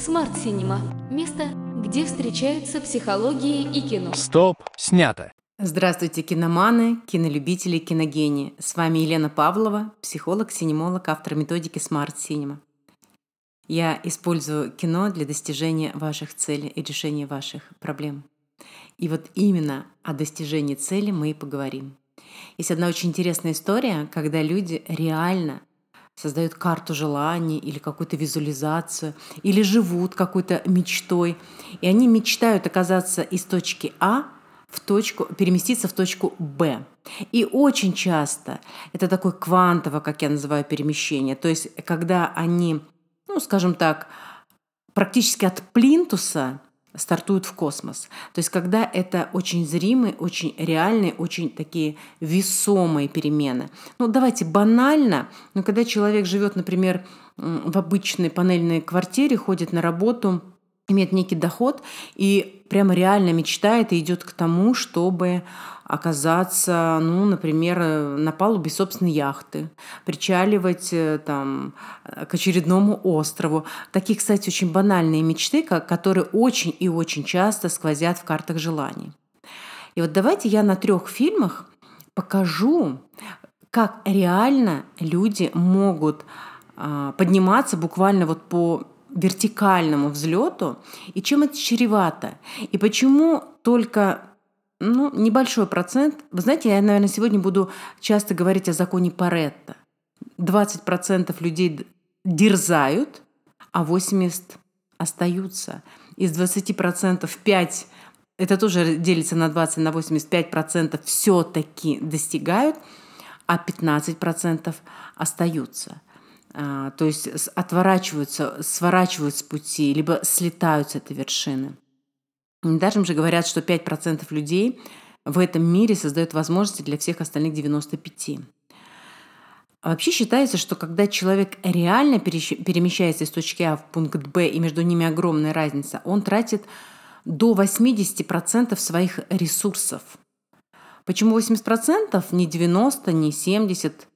Смарт Синема – место, где встречаются психологии и кино. Стоп, снято. Здравствуйте, киноманы, кинолюбители, киногении. С вами Елена Павлова, психолог, синемолог, автор методики Smart Cinema. Я использую кино для достижения ваших целей и решения ваших проблем. И вот именно о достижении цели мы и поговорим. Есть одна очень интересная история, когда люди реально создают карту желаний или какую-то визуализацию, или живут какой-то мечтой. И они мечтают оказаться из точки А в точку, переместиться в точку Б. И очень часто это такое квантовое, как я называю, перемещение. То есть, когда они, ну, скажем так, практически от плинтуса стартуют в космос. То есть когда это очень зримые, очень реальные, очень такие весомые перемены. Ну давайте банально, но когда человек живет, например, в обычной панельной квартире, ходит на работу, имеет некий доход и прямо реально мечтает и идет к тому, чтобы оказаться, ну, например, на палубе собственной яхты, причаливать э, там к очередному острову. Такие, кстати, очень банальные мечты, которые очень и очень часто сквозят в картах желаний. И вот давайте я на трех фильмах покажу, как реально люди могут а, подниматься буквально вот по вертикальному взлету и чем это чревато. И почему только ну, небольшой процент. Вы знаете, я, наверное, сегодня буду часто говорить о законе Паретта. 20% людей дерзают, а 80% остаются. Из 20% 5 это тоже делится на 20, на 85% все-таки достигают, а 15% остаются. А, то есть отворачиваются, сворачивают с пути, либо слетают с этой вершины. Недаром же говорят, что 5% людей в этом мире создают возможности для всех остальных 95%. А вообще считается, что когда человек реально перемещается из точки А в пункт Б, и между ними огромная разница, он тратит до 80% своих ресурсов. Почему 80%? Не 90, не 70,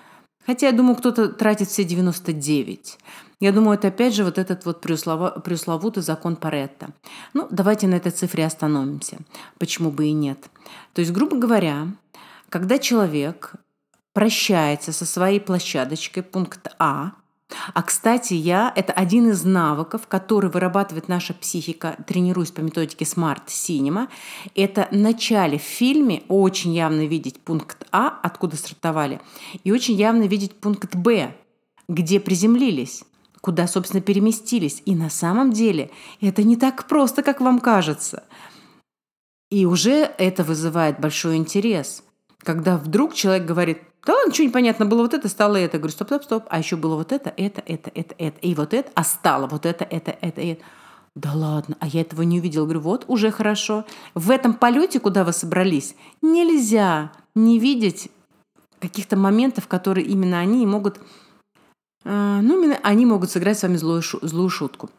Хотя я думаю, кто-то тратит все 99. Я думаю, это опять же вот этот вот пресловутый закон Паретта. Ну, давайте на этой цифре остановимся. Почему бы и нет? То есть, грубо говоря, когда человек прощается со своей площадочкой, пункт А, а, кстати, я – это один из навыков, который вырабатывает наша психика, тренируясь по методике Smart Cinema. Это в начале в фильме очень явно видеть пункт А, откуда стартовали, и очень явно видеть пункт Б, где приземлились куда, собственно, переместились. И на самом деле это не так просто, как вам кажется. И уже это вызывает большой интерес, когда вдруг человек говорит, да ладно, ничего не понятно, было вот это, стало это. Я говорю, стоп, стоп, стоп. А еще было вот это, это, это, это, это. И вот это, а стало вот это, это, это, это. Да ладно, а я этого не увидела. Говорю, вот, уже хорошо. В этом полете, куда вы собрались, нельзя не видеть каких-то моментов, которые именно они могут, э, ну, именно они могут сыграть с вами злую, злую шутку.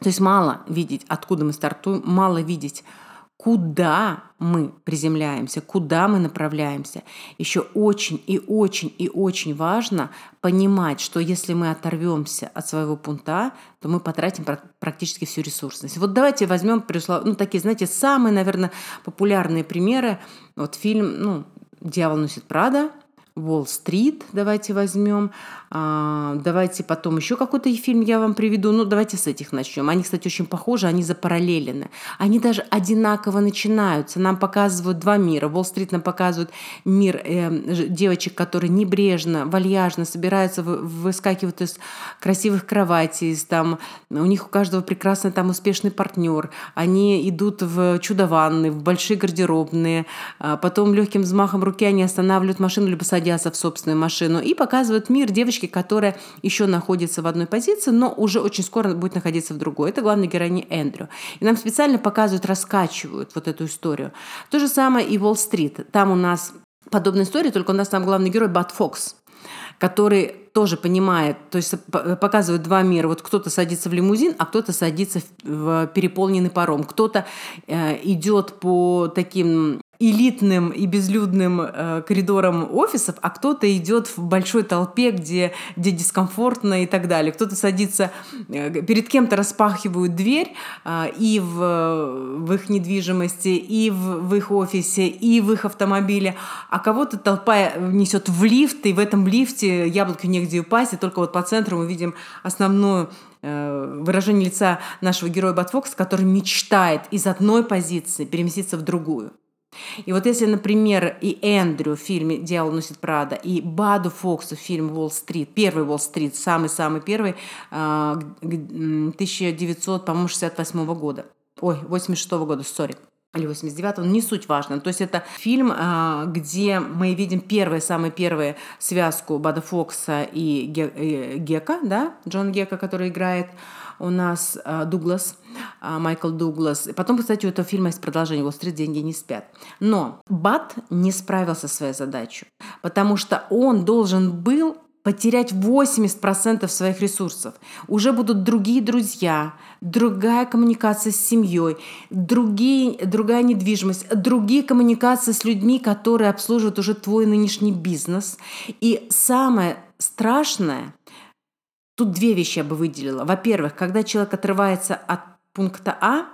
То есть мало видеть, откуда мы стартуем, мало видеть, куда мы приземляемся, куда мы направляемся. Еще очень и очень и очень важно понимать, что если мы оторвемся от своего пункта, то мы потратим практически всю ресурсность. Вот давайте возьмем, ну, такие, знаете, самые, наверное, популярные примеры. Вот фильм, ну, «Дьявол носит Прада», Уолл-стрит давайте возьмем. А, давайте потом еще какой-то фильм я вам приведу. Ну, давайте с этих начнем. Они, кстати, очень похожи, они запараллелены. Они даже одинаково начинаются. Нам показывают два мира. Уолл-стрит нам показывает мир э, девочек, которые небрежно, вальяжно собираются, выскакивают из красивых кроватей. Из, там, у них у каждого прекрасный там успешный партнер. Они идут в чудо-ванны, в большие гардеробные. А потом легким взмахом руки они останавливают машину, либо садятся в собственную машину и показывают мир девочки, девочки, которая еще находится в одной позиции, но уже очень скоро будет находиться в другой. Это главная героиня Эндрю. И нам специально показывают, раскачивают вот эту историю. То же самое и Уолл-стрит. Там у нас подобная история, только у нас там главный герой Бат Фокс который тоже понимает, то есть показывает два мира. Вот кто-то садится в лимузин, а кто-то садится в переполненный паром. Кто-то э, идет по таким элитным и безлюдным э, коридором офисов, а кто-то идет в большой толпе, где, где дискомфортно и так далее. Кто-то садится, э, перед кем-то распахивают дверь э, и в, в их недвижимости, и в, в их офисе, и в их автомобиле, а кого-то толпа несет в лифт, и в этом лифте яблоку негде упасть, и только вот по центру мы видим основную э, выражение лица нашего героя Батфокса, который мечтает из одной позиции переместиться в другую. И вот если, например, и Эндрю в фильме «Дьявол носит Прада», и Баду Фоксу в фильме «Уолл-стрит», первый «Уолл-стрит», самый-самый первый, 1968 э, года. Ой, 86 года, сори или 89-го, не суть важно. То есть это фильм, э, где мы видим первую, самую первую связку Бада Фокса и Гека, да, Джон Гека, который играет у нас э, Дуглас, э, Майкл Дуглас. Потом, кстати, у этого фильма есть продолжение «Уолл-стрит. Деньги не спят». Но Бат не справился со своей задачей, потому что он должен был потерять 80% своих ресурсов. Уже будут другие друзья, другая коммуникация с семьей, другие, другая недвижимость, другие коммуникации с людьми, которые обслуживают уже твой нынешний бизнес. И самое страшное, Тут две вещи я бы выделила. Во-первых, когда человек отрывается от пункта А,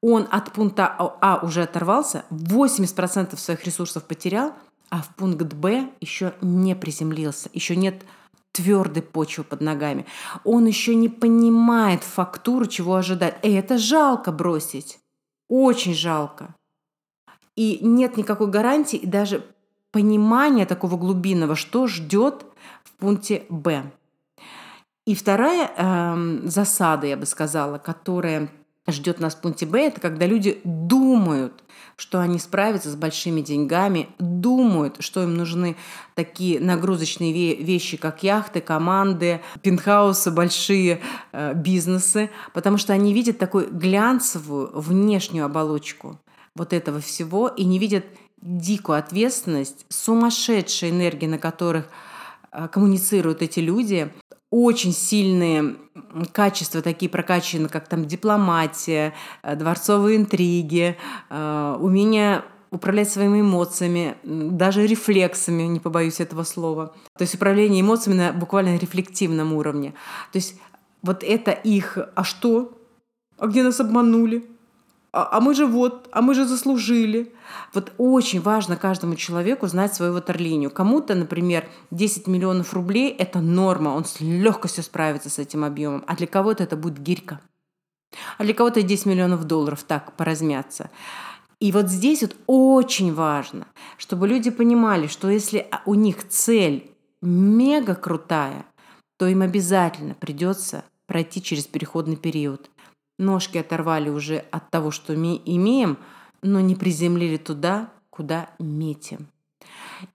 он от пункта А уже оторвался, 80% своих ресурсов потерял, а в пункт Б еще не приземлился, еще нет твердой почвы под ногами. Он еще не понимает фактуру, чего ожидать. И это жалко бросить. Очень жалко. И нет никакой гарантии и даже понимания такого глубинного, что ждет в пункте Б. И вторая э, засада, я бы сказала, которая ждет нас в пункте Б, это когда люди думают, что они справятся с большими деньгами, думают, что им нужны такие нагрузочные вещи, как яхты, команды, пентхаусы, большие э, бизнесы, потому что они видят такую глянцевую внешнюю оболочку вот этого всего и не видят дикую ответственность, сумасшедшие энергии, на которых э, коммуницируют эти люди, очень сильные качества такие прокачаны, как там дипломатия, э, дворцовые интриги, э, умение управлять своими эмоциями, даже рефлексами, не побоюсь этого слова. То есть управление эмоциями на буквально рефлективном уровне. То есть вот это их «а что? А где нас обманули? А, а мы же вот, а мы же заслужили. Вот очень важно каждому человеку знать свою ватерлинию. Кому-то, например, 10 миллионов рублей – это норма, он с легкостью справится с этим объемом, а для кого-то это будет гирька. А для кого-то 10 миллионов долларов так поразмяться. И вот здесь вот очень важно, чтобы люди понимали, что если у них цель мега крутая, то им обязательно придется пройти через переходный период. Ножки оторвали уже от того, что мы имеем, но не приземлили туда, куда метим.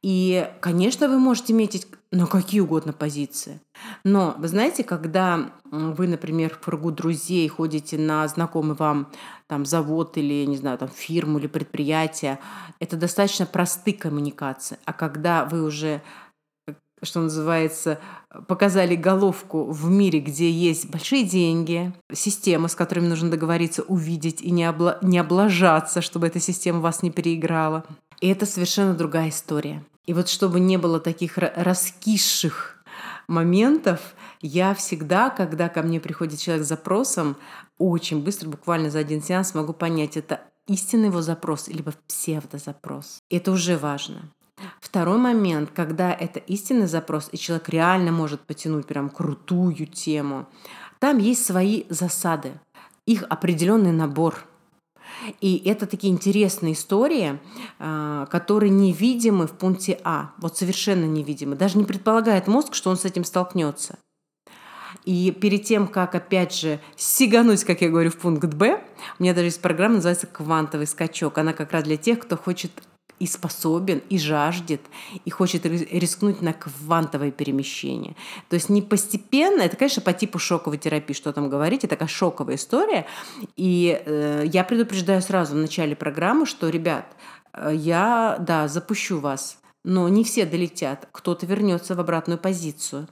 И, конечно, вы можете метить на какие угодно позиции. Но, вы знаете, когда вы, например, в кругу друзей ходите на знакомый вам там, завод или, не знаю, там, фирму или предприятие, это достаточно простые коммуникации. А когда вы уже что называется, показали головку в мире, где есть большие деньги, система, с которыми нужно договориться, увидеть и не, обла- не облажаться, чтобы эта система вас не переиграла. И это совершенно другая история. И вот чтобы не было таких раскисших моментов, я всегда, когда ко мне приходит человек с запросом, очень быстро, буквально за один сеанс могу понять, это истинный его запрос, либо псевдозапрос. Это уже важно. Второй момент, когда это истинный запрос, и человек реально может потянуть прям крутую тему, там есть свои засады, их определенный набор. И это такие интересные истории, а, которые невидимы в пункте А, вот совершенно невидимы. Даже не предполагает мозг, что он с этим столкнется. И перед тем, как, опять же, сигануть, как я говорю, в пункт Б, у меня даже есть программа, называется «Квантовый скачок». Она как раз для тех, кто хочет и способен, и жаждет, и хочет рискнуть на квантовое перемещение. То есть не постепенно, это, конечно, по типу шоковой терапии, что там говорить, это такая шоковая история. И э, я предупреждаю сразу в начале программы, что, ребят, э, я, да, запущу вас, но не все долетят, кто-то вернется в обратную позицию.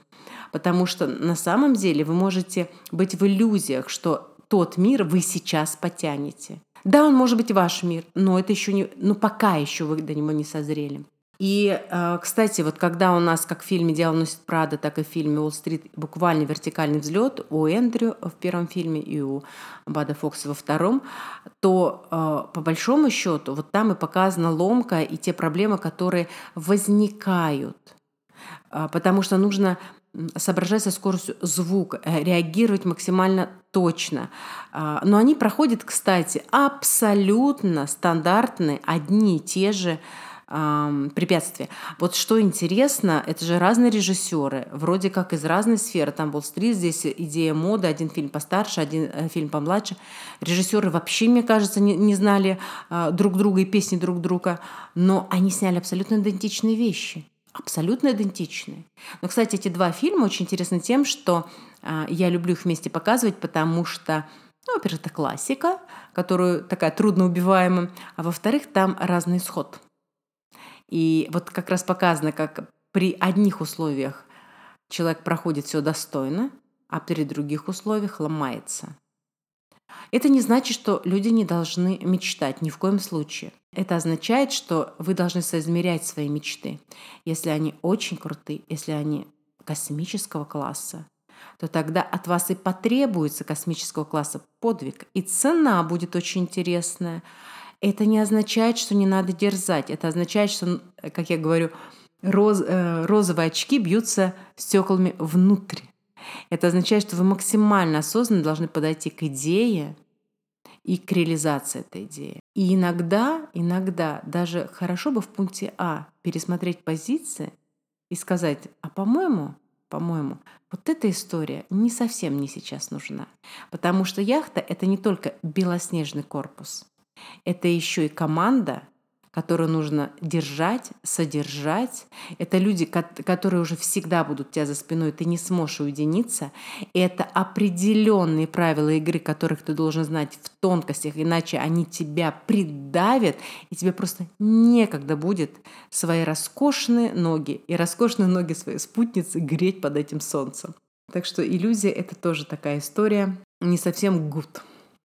Потому что на самом деле вы можете быть в иллюзиях, что тот мир вы сейчас потянете. Да, он может быть ваш мир, но это еще не, ну пока еще вы до него не созрели. И, э, кстати, вот когда у нас, как в фильме «Дело носит Прада», так и в фильме «Уолл-стрит» буквально вертикальный взлет у Эндрю в первом фильме и у Бада Фокса во втором, то э, по большому счету вот там и показана ломка и те проблемы, которые возникают. Э, потому что нужно соображать со скоростью звука, реагировать максимально точно. Но они проходят, кстати, абсолютно стандартные, одни и те же препятствия. Вот что интересно, это же разные режиссеры, вроде как из разной сферы. Там был стрит, здесь идея моды, один фильм постарше, один э, фильм помладше. Режиссеры вообще, мне кажется, не, не знали а, друг друга и песни друг друга, но они сняли абсолютно идентичные вещи. Абсолютно идентичные. Но, кстати, эти два фильма очень интересны тем, что а, я люблю их вместе показывать, потому что ну, во-первых, это классика, которую такая трудноубиваемая, а во-вторых, там разный исход – и вот как раз показано, как при одних условиях человек проходит все достойно, а при других условиях ломается. Это не значит, что люди не должны мечтать, ни в коем случае. Это означает, что вы должны соизмерять свои мечты. Если они очень крутые, если они космического класса, то тогда от вас и потребуется космического класса подвиг. И цена будет очень интересная. Это не означает, что не надо дерзать. Это означает, что, как я говорю, роз, э, розовые очки бьются стеклами внутрь. Это означает, что вы максимально осознанно должны подойти к идее и к реализации этой идеи. И иногда, иногда даже хорошо бы в пункте А пересмотреть позиции и сказать, а по-моему, по-моему, вот эта история не совсем не сейчас нужна. Потому что яхта — это не только белоснежный корпус. Это еще и команда, которую нужно держать, содержать. Это люди, которые уже всегда будут у тебя за спиной, ты не сможешь уединиться. Это определенные правила игры, которых ты должен знать в тонкостях, иначе они тебя придавят, и тебе просто некогда будет свои роскошные ноги и роскошные ноги своей спутницы греть под этим солнцем. Так что иллюзия — это тоже такая история, не совсем гуд.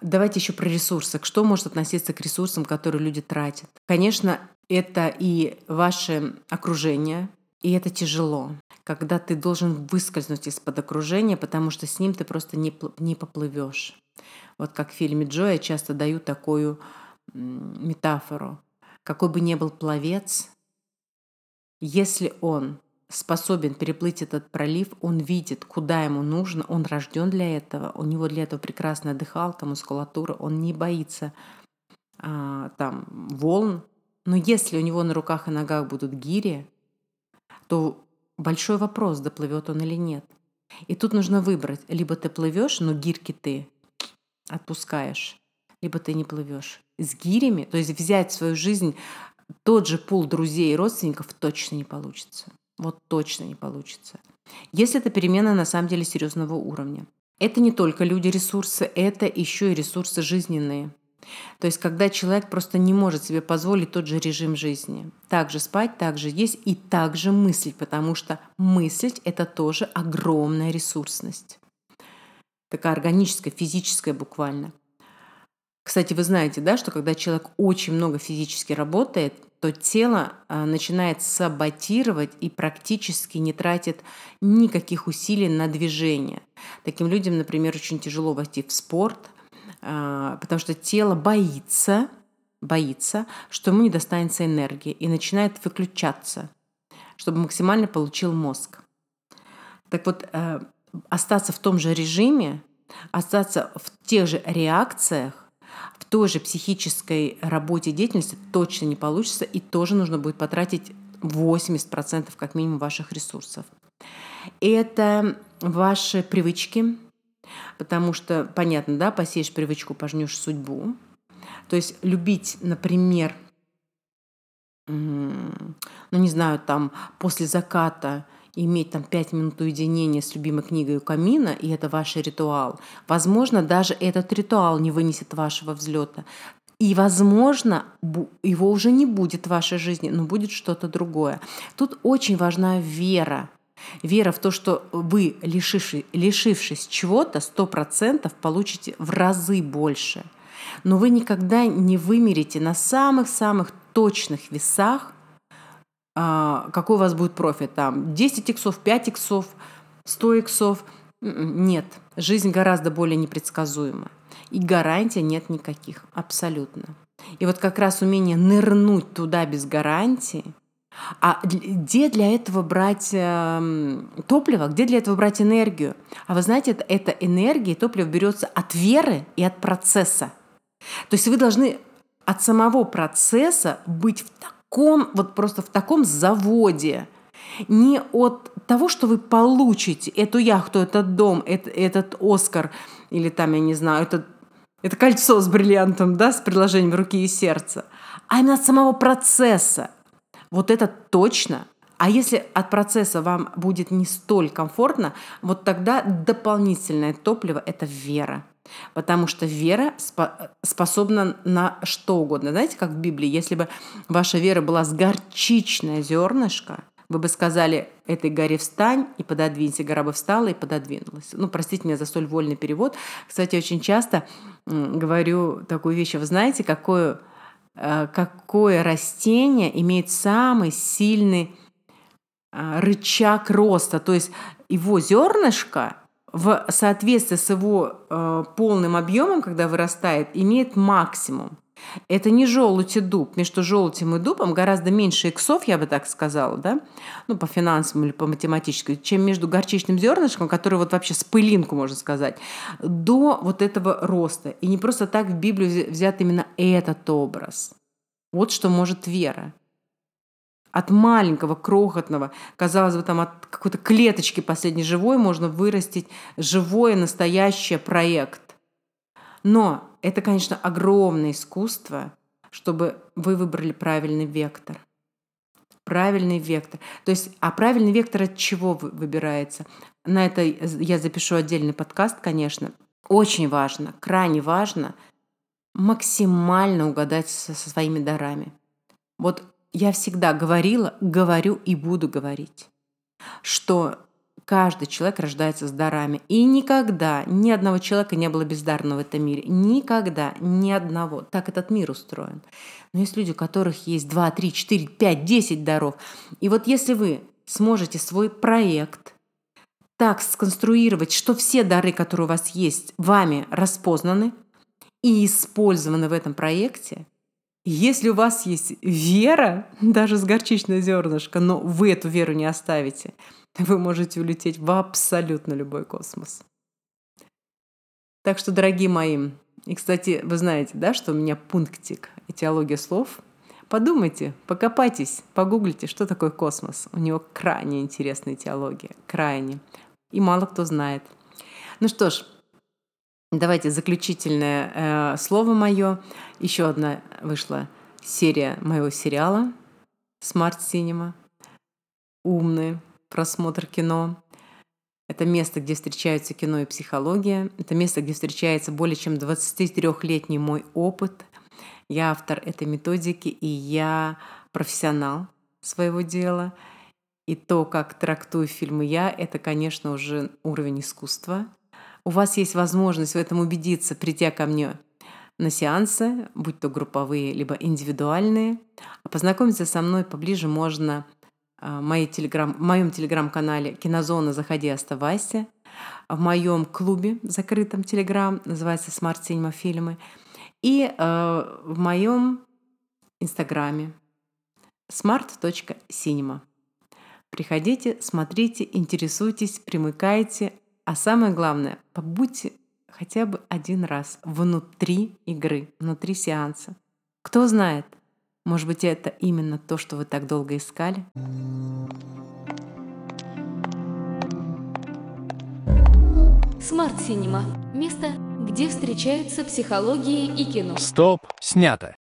Давайте еще про ресурсы. Что может относиться к ресурсам, которые люди тратят? Конечно, это и ваше окружение, и это тяжело, когда ты должен выскользнуть из-под окружения, потому что с ним ты просто не, не поплывешь. Вот как в фильме Джо я часто даю такую метафору. Какой бы ни был пловец, если он способен переплыть этот пролив, он видит, куда ему нужно, он рожден для этого, у него для этого прекрасная дыхалка, мускулатура, он не боится а, там волн. Но если у него на руках и ногах будут гири, то большой вопрос, доплывет он или нет. И тут нужно выбрать, либо ты плывешь, но гирки ты отпускаешь, либо ты не плывешь. С гирями, то есть взять в свою жизнь тот же пул друзей и родственников точно не получится. Вот точно не получится. Если это перемена на самом деле серьезного уровня. Это не только люди-ресурсы, это еще и ресурсы жизненные. То есть, когда человек просто не может себе позволить тот же режим жизни. Также спать, также есть и также мыслить, потому что мыслить – это тоже огромная ресурсность. Такая органическая, физическая буквально. Кстати, вы знаете, да, что когда человек очень много физически работает, то тело а, начинает саботировать и практически не тратит никаких усилий на движение. Таким людям, например, очень тяжело войти в спорт, а, потому что тело боится, боится, что ему не достанется энергии и начинает выключаться, чтобы максимально получил мозг. Так вот, э, остаться в том же режиме, остаться в тех же реакциях, той же психической работе деятельности точно не получится, и тоже нужно будет потратить 80% как минимум ваших ресурсов. Это ваши привычки, потому что, понятно, да, посеешь привычку, пожнешь судьбу. То есть любить, например, ну не знаю, там после заката иметь там пять минут уединения с любимой книгой у камина, и это ваш ритуал, возможно, даже этот ритуал не вынесет вашего взлета. И, возможно, его уже не будет в вашей жизни, но будет что-то другое. Тут очень важна вера. Вера в то, что вы, лишившись, лишившись чего-то, сто процентов получите в разы больше. Но вы никогда не вымерите на самых-самых точных весах, какой у вас будет профит. Там 10 иксов, 5 иксов, 100 иксов. М-м, нет, жизнь гораздо более непредсказуема. И гарантий нет никаких, абсолютно. И вот как раз умение нырнуть туда без гарантии, а где для этого брать э, топливо, где для этого брать энергию? А вы знаете, это, это энергия, топливо берется от веры и от процесса. То есть вы должны от самого процесса быть в таком, вот просто в таком заводе, не от того, что вы получите эту яхту, этот дом, этот, этот Оскар, или там, я не знаю, этот, это кольцо с бриллиантом, да, с приложением руки и сердца, а именно от самого процесса. Вот это точно. А если от процесса вам будет не столь комфортно, вот тогда дополнительное топливо – это вера. Потому что вера способна на что угодно. Знаете, как в Библии, если бы ваша вера была с горчичное зернышко, вы бы сказали этой горе встань и пододвинься. Гора бы встала и пододвинулась. Ну, простите меня за столь вольный перевод. Кстати, очень часто говорю такую вещь. Вы знаете, какое, э, какое растение имеет самый сильный э, рычаг роста? То есть его зернышко в соответствии с его э, полным объемом, когда вырастает, имеет максимум. Это не желудь и дуб. Между желудем и дубом гораздо меньше иксов, я бы так сказала, да, ну, по финансовому или по математическому, чем между горчичным зернышком, который вот вообще с пылинку, можно сказать, до вот этого роста. И не просто так в Библию взят именно этот образ. Вот что может вера от маленького, крохотного, казалось бы, там от какой-то клеточки последней живой можно вырастить живое, настоящее проект. Но это, конечно, огромное искусство, чтобы вы выбрали правильный вектор. Правильный вектор. То есть, а правильный вектор от чего выбирается? На это я запишу отдельный подкаст, конечно. Очень важно, крайне важно максимально угадать со, со своими дарами. Вот я всегда говорила, говорю и буду говорить, что каждый человек рождается с дарами. И никогда ни одного человека не было бездарного в этом мире. Никогда, ни одного. Так этот мир устроен. Но есть люди, у которых есть 2, 3, 4, 5, 10 даров. И вот если вы сможете свой проект так сконструировать, что все дары, которые у вас есть, вами распознаны и использованы в этом проекте, если у вас есть вера, даже с горчичное зернышко, но вы эту веру не оставите, вы можете улететь в абсолютно любой космос. Так что, дорогие мои, и, кстати, вы знаете, да, что у меня пунктик этиология слов. Подумайте, покопайтесь, погуглите, что такое космос. У него крайне интересная теология, крайне. И мало кто знает. Ну что ж, Давайте заключительное э, слово мое. Еще одна вышла серия моего сериала Smart Cinema. Умный просмотр кино. Это место, где встречаются кино и психология. Это место, где встречается более чем 23-летний мой опыт. Я автор этой методики, и я профессионал своего дела. И то, как трактую фильмы я, это, конечно, уже уровень искусства – у вас есть возможность в этом убедиться, придя ко мне на сеансы, будь то групповые, либо индивидуальные. А познакомиться со мной поближе можно а, в, моем телеграм-канале «Кинозона. Заходи, оставайся», в моем клубе закрытом телеграм, называется «Смарт Cinema Фильмы», и э, в моем инстаграме smart.cinema. Приходите, смотрите, интересуйтесь, примыкайте, а самое главное, побудьте хотя бы один раз внутри игры, внутри сеанса. Кто знает, может быть, это именно то, что вы так долго искали? Смарт Синема. Место, где встречаются психология и кино. Стоп, снято.